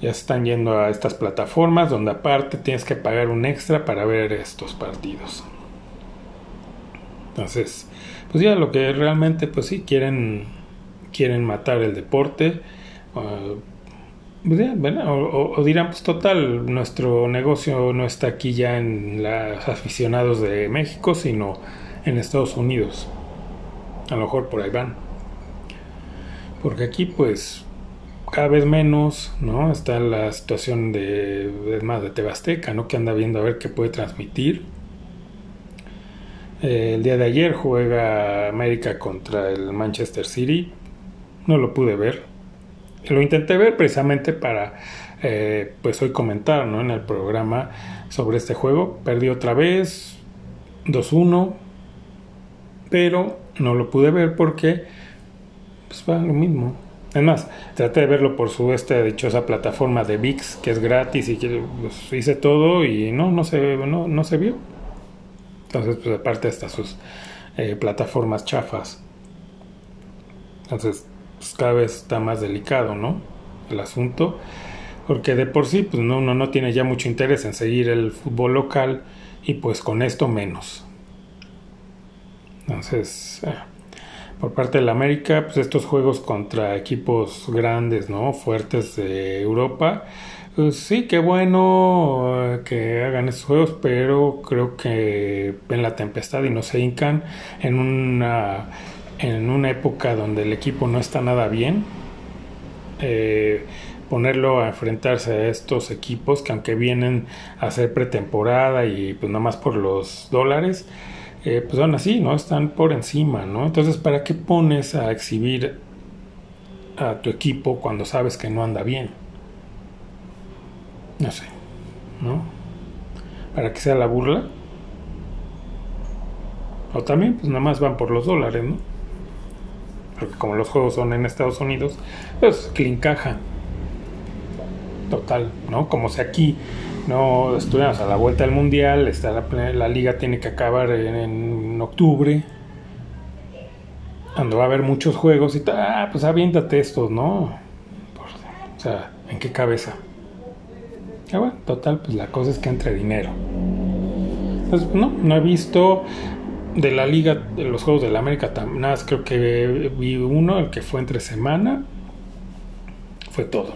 Ya están yendo a estas plataformas donde aparte tienes que pagar un extra para ver estos partidos. Entonces, pues ya lo que realmente, pues sí, quieren, quieren matar el deporte. Pues o, o, dirán, pues total, nuestro negocio no está aquí ya en los aficionados de México, sino en Estados Unidos. A lo mejor por ahí van. Porque aquí pues cada vez menos, ¿no? Está la situación de, es más, de Tebasteca, ¿no? Que anda viendo a ver qué puede transmitir. Eh, el día de ayer juega América contra el Manchester City. No lo pude ver. Lo intenté ver precisamente para, eh, pues hoy comentar. En el programa sobre este juego. Perdí otra vez, 2-1, pero no lo pude ver porque, pues va lo mismo. Además, traté de verlo por su esta dichosa plataforma de VIX, que es gratis y que pues, hice todo y no, no se, no, no se vio. Entonces, pues aparte estas sus eh, plataformas chafas. Entonces, pues, cada vez está más delicado, ¿no? El asunto. Porque de por sí, pues no, uno no tiene ya mucho interés en seguir el fútbol local y pues con esto menos. Entonces, eh, por parte de la América, pues estos juegos contra equipos grandes, ¿no? Fuertes de Europa. Pues sí, qué bueno eh, que hagan estos juegos, pero creo que ven la tempestad y no se hincan en una, en una época donde el equipo no está nada bien. Eh, ponerlo a enfrentarse a estos equipos que aunque vienen a hacer pretemporada y pues nada más por los dólares, eh, pues son así, ¿no? Están por encima, ¿no? Entonces, ¿para qué pones a exhibir a tu equipo cuando sabes que no anda bien? No sé, ¿no? ¿Para que sea la burla? O también, pues nada más van por los dólares, ¿no? Porque como los juegos son en Estados Unidos, pues que. Total, ¿no? Como si aquí no estuviéramos a la vuelta del mundial, está la, la liga tiene que acabar en, octubre, cuando va a haber muchos juegos y tal, ah, pues aviéntate estos, ¿no? o sea, ¿en qué cabeza? Ah, total, pues la cosa es que entre dinero. Entonces, no, no he visto de la liga, de los Juegos de la América, nada más creo que vi uno, el que fue entre semana, fue todo.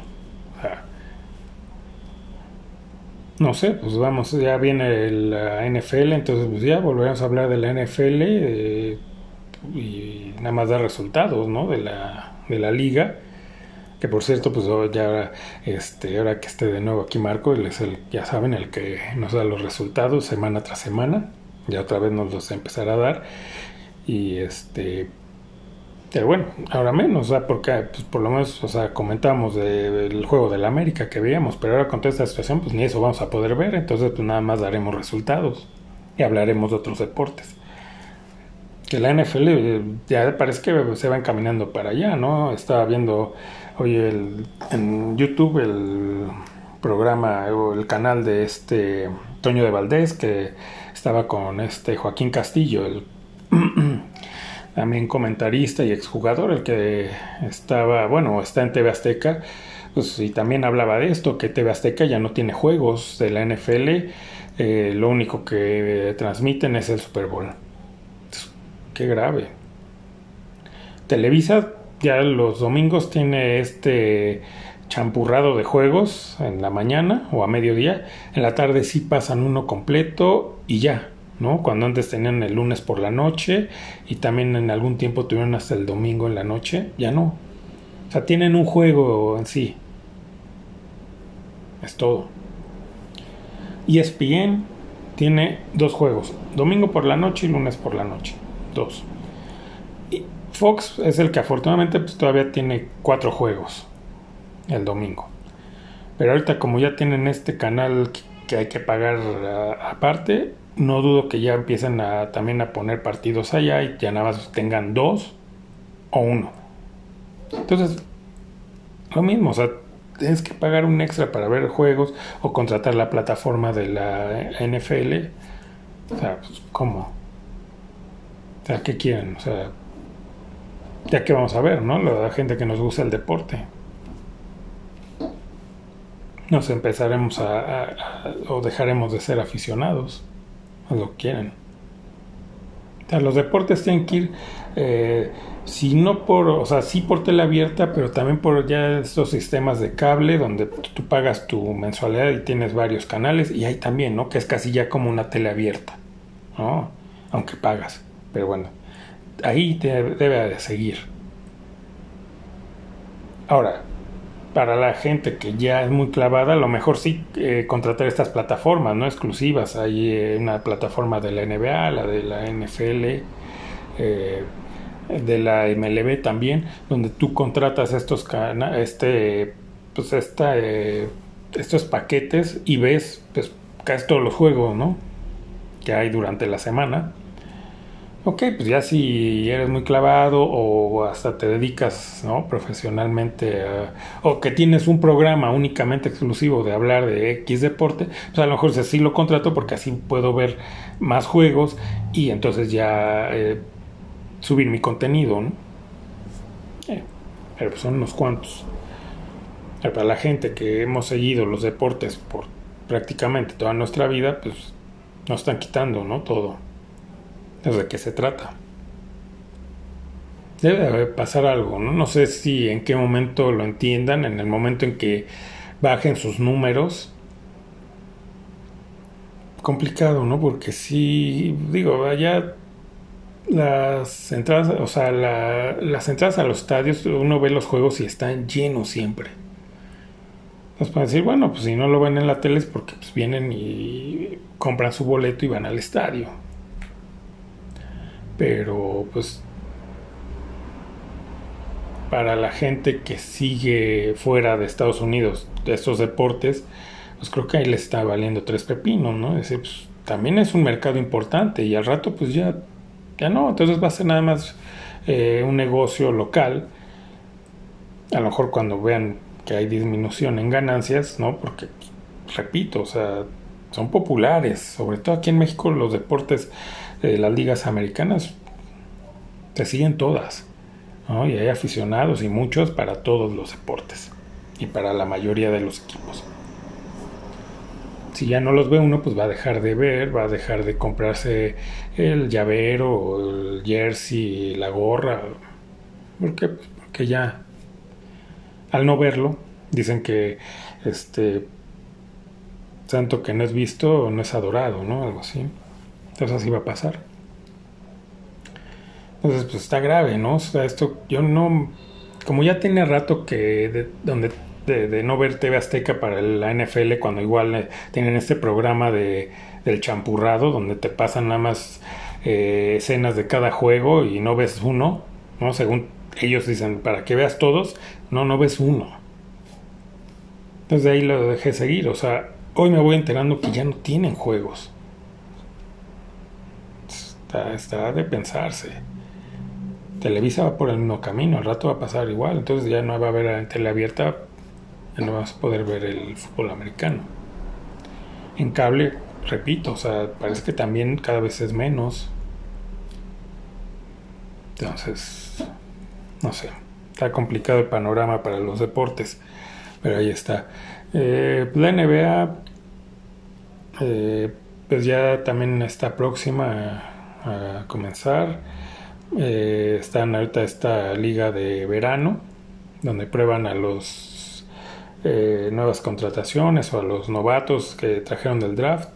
No sé, pues vamos, ya viene la NFL, entonces pues ya volveremos a hablar de la NFL eh, y nada más dar resultados, ¿no? De la, de la liga. Que por cierto, pues ya este, ahora que esté de nuevo aquí Marco, él es el, ya saben, el que nos da los resultados semana tras semana. Ya otra vez nos los empezará a dar. Y este, pero bueno, ahora menos, porque pues, por lo menos, o sea, comentamos del juego del América que veíamos, pero ahora con toda esta situación, pues ni eso vamos a poder ver, entonces pues nada más daremos resultados y hablaremos de otros deportes. Que la NFL eh, ya parece que se va encaminando para allá, ¿no? Estaba viendo hoy el, en YouTube el programa o el canal de este Toño de Valdés que estaba con este Joaquín Castillo, el también comentarista y exjugador, el que estaba, bueno, está en TV Azteca, pues y también hablaba de esto, que TV Azteca ya no tiene juegos de la NFL, eh, lo único que transmiten es el Super Bowl. Qué grave. Televisa ya los domingos tiene este champurrado de juegos en la mañana o a mediodía, en la tarde sí pasan uno completo y ya, ¿no? Cuando antes tenían el lunes por la noche y también en algún tiempo tuvieron hasta el domingo en la noche, ya no. O sea, tienen un juego en sí. Es todo. ESPN tiene dos juegos, domingo por la noche y lunes por la noche. Fox es el que afortunadamente pues, todavía tiene cuatro juegos el domingo. Pero ahorita como ya tienen este canal que hay que pagar aparte, no dudo que ya empiecen a, también a poner partidos allá y ya nada más tengan dos o uno. Entonces, lo mismo, o sea, tienes que pagar un extra para ver juegos o contratar la plataforma de la NFL. O sea, pues, ¿cómo? O sea, ¿qué quieren? O sea, ya que vamos a ver, ¿no? La gente que nos gusta el deporte. Nos empezaremos a o dejaremos de ser aficionados lo quieren. los deportes tienen que ir, eh, si no por, o sea, sí por tele abierta, pero también por ya estos sistemas de cable donde tú pagas tu mensualidad y tienes varios canales y hay también, ¿no? Que es casi ya como una tele abierta, ¿no? Aunque pagas. Pero bueno, ahí te debe de seguir. Ahora, para la gente que ya es muy clavada, a lo mejor sí eh, contratar estas plataformas, no exclusivas. Hay eh, una plataforma de la NBA, la de la NFL, eh, de la MLB también, donde tú contratas estos este, pues esta, estos paquetes y ves pues, casi todos los juegos, ¿no? Que hay durante la semana Ok, pues ya si eres muy clavado o hasta te dedicas ¿no? profesionalmente o que tienes un programa únicamente exclusivo de hablar de X deporte, pues a lo mejor sí lo contrato porque así puedo ver más juegos y entonces ya eh, subir mi contenido, ¿no? Eh, pero pues son unos cuantos. para la gente que hemos seguido los deportes por prácticamente toda nuestra vida, pues nos están quitando, ¿no? Todo de qué se trata. Debe pasar algo, ¿no? No sé si en qué momento lo entiendan, en el momento en que bajen sus números. Complicado, ¿no? Porque si, digo, allá las entradas, o sea, las entradas a los estadios, uno ve los juegos y están llenos siempre. Nos pueden decir, bueno, pues si no lo ven en la tele es porque pues, vienen y compran su boleto y van al estadio pero pues para la gente que sigue fuera de Estados Unidos estos deportes, pues creo que ahí le está valiendo tres pepinos, ¿no? Es pues, también es un mercado importante y al rato pues ya, ya no, entonces va a ser nada más eh, un negocio local. A lo mejor cuando vean que hay disminución en ganancias, ¿no? Porque, repito, o sea, son populares, sobre todo aquí en México los deportes de las ligas americanas se siguen todas. ¿no? Y hay aficionados y muchos para todos los deportes y para la mayoría de los equipos. Si ya no los ve uno, pues va a dejar de ver, va a dejar de comprarse el llavero, el jersey, la gorra. Porque, porque ya al no verlo, dicen que este santo que no es visto no es adorado, ¿no? Algo así. Entonces así va a pasar. Entonces, pues está grave, ¿no? O sea, esto yo no. Como ya tiene rato que. De, donde, de, no ver TV Azteca para la NFL, cuando igual eh, tienen este programa de, del champurrado, donde te pasan nada más eh, escenas de cada juego y no ves uno, ¿no? Según ellos dicen, para que veas todos, no, no ves uno. Entonces de ahí lo dejé seguir, o sea, hoy me voy enterando que ya no tienen juegos. Está, de pensarse. Televisa va por el mismo camino, al rato va a pasar igual, entonces ya no va a haber en tele abierta, ya no vas a poder ver el fútbol americano. En cable, repito, o sea, parece que también cada vez es menos. Entonces, no sé, está complicado el panorama para los deportes, pero ahí está. Eh, la NBA, eh, pues ya también está próxima a comenzar. Eh, están ahorita esta liga de verano, donde prueban a los eh, nuevas contrataciones o a los novatos que trajeron del draft.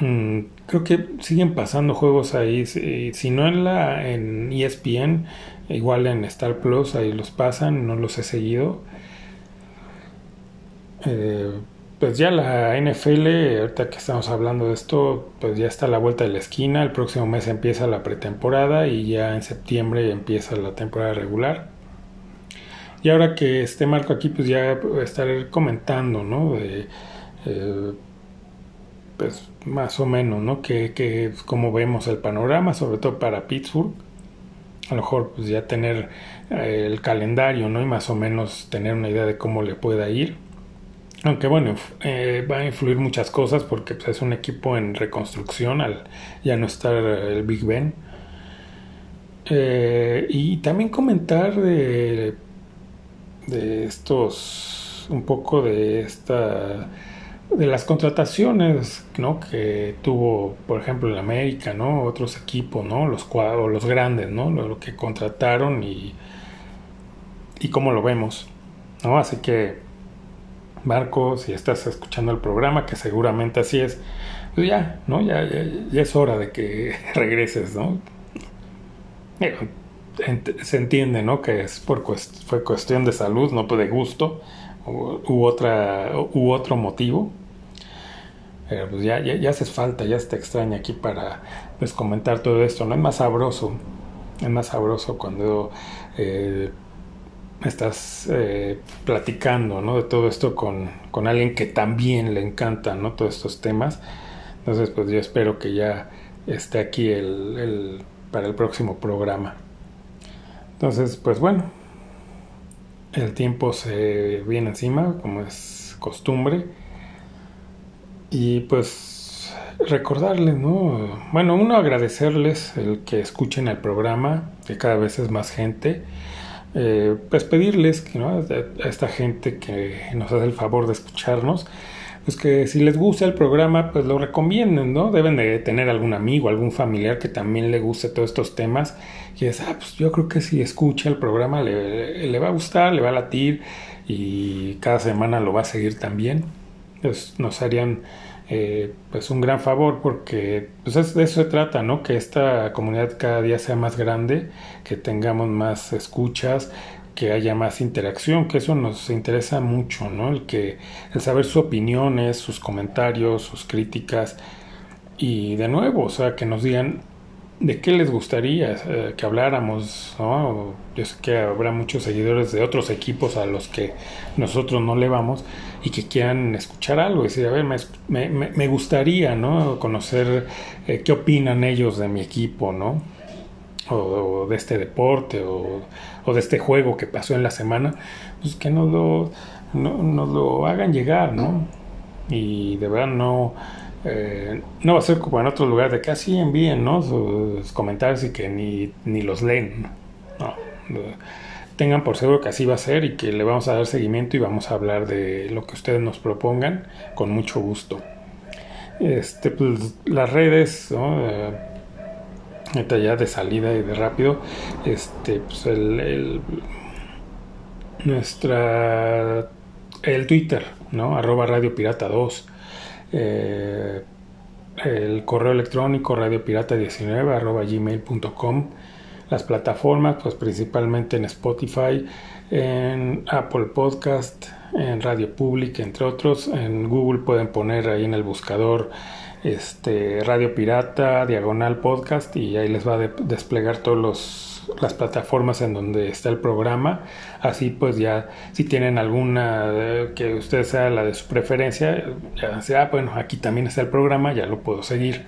Mm, creo que siguen pasando juegos ahí, si, no en la en ESPN, igual en Star Plus ahí los pasan, no los he seguido. Eh, pues ya la NFL, ahorita que estamos hablando de esto, pues ya está a la vuelta de la esquina. El próximo mes empieza la pretemporada y ya en septiembre empieza la temporada regular. Y ahora que esté Marco aquí, pues ya estaré comentando, ¿no? De, eh, pues más o menos, ¿no? Que, que como vemos el panorama, sobre todo para Pittsburgh. A lo mejor pues ya tener eh, el calendario, ¿no? Y más o menos tener una idea de cómo le pueda ir. Aunque bueno, eh, va a influir muchas cosas porque pues, es un equipo en reconstrucción al ya no estar el Big Ben. Eh, y también comentar de, de estos, un poco de esta, de las contrataciones ¿no? que tuvo, por ejemplo, el América, ¿no? otros equipos, ¿no? los, cuadros, los grandes, ¿no? lo, que contrataron y, y cómo lo vemos. ¿no? Así que Marco, si estás escuchando el programa, que seguramente así es, pues ya, ¿no? Ya, ya, es hora de que regreses, ¿no? se entiende, ¿no? Que es por fue cuestión de salud, no de gusto, u, otra, u otro motivo. Pues ya, ya, ya haces falta, ya se te extraña aquí para pues comentar todo esto, ¿no? Es más sabroso, es más sabroso cuando eh, estás eh, platicando, ¿no? De todo esto con, con alguien que también le encanta, ¿no? Todos estos temas. Entonces, pues yo espero que ya esté aquí el, el, para el próximo programa. Entonces, pues bueno, el tiempo se viene encima, como es costumbre. Y pues recordarles, ¿no? Bueno, uno agradecerles el que escuchen el programa, que cada vez es más gente. Eh, pues pedirles que ¿no? a esta gente que nos hace el favor de escucharnos, pues que si les gusta el programa, pues lo recomienden, ¿no? Deben de tener algún amigo, algún familiar que también le guste todos estos temas. Y es, ah, pues yo creo que si escucha el programa le, le va a gustar, le va a latir y cada semana lo va a seguir también. Pues nos harían eh, pues un gran favor porque pues de eso se trata, ¿no? Que esta comunidad cada día sea más grande, que tengamos más escuchas, que haya más interacción, que eso nos interesa mucho, ¿no? El que el saber sus opiniones, sus comentarios, sus críticas y de nuevo, o sea, que nos digan de qué les gustaría eh, que habláramos, ¿no? Yo sé que habrá muchos seguidores de otros equipos a los que nosotros no le vamos y que quieran escuchar algo, decir, a ver, me, me, me gustaría, ¿no? Conocer eh, qué opinan ellos de mi equipo, ¿no? O, de este deporte o, o, de este juego que pasó en la semana, pues que nos lo, no, nos lo hagan llegar, ¿no? Y de verdad no eh, no va a ser como en otros lugares de que así envíen ¿no? sus comentarios y que ni, ni los leen. No, tengan por seguro que así va a ser y que le vamos a dar seguimiento y vamos a hablar de lo que ustedes nos propongan con mucho gusto. Este, pues, las redes, ¿no? Eh, ya de salida y de rápido, este, pues el, nuestra el Twitter, ¿no? Arroba Radio Pirata 2 eh, el correo electrónico radiopirata19 gmail.com las plataformas pues principalmente en Spotify en Apple Podcast en Radio Public entre otros en Google pueden poner ahí en el buscador este Radio Pirata diagonal podcast y ahí les va a desplegar todos los las plataformas en donde está el programa. Así pues ya si tienen alguna que usted sea la de su preferencia, ya sea, ah, bueno, aquí también está el programa, ya lo puedo seguir.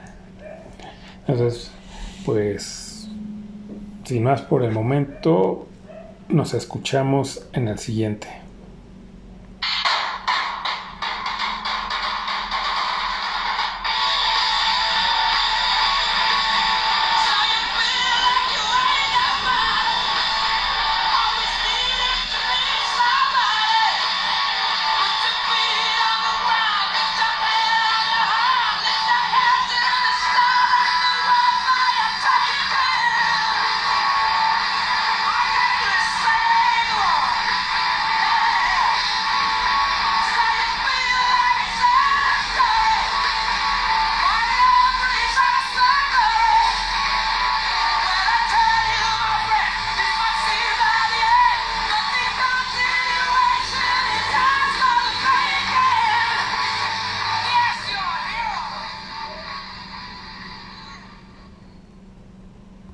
Entonces, pues, sin más por el momento, nos escuchamos en el siguiente.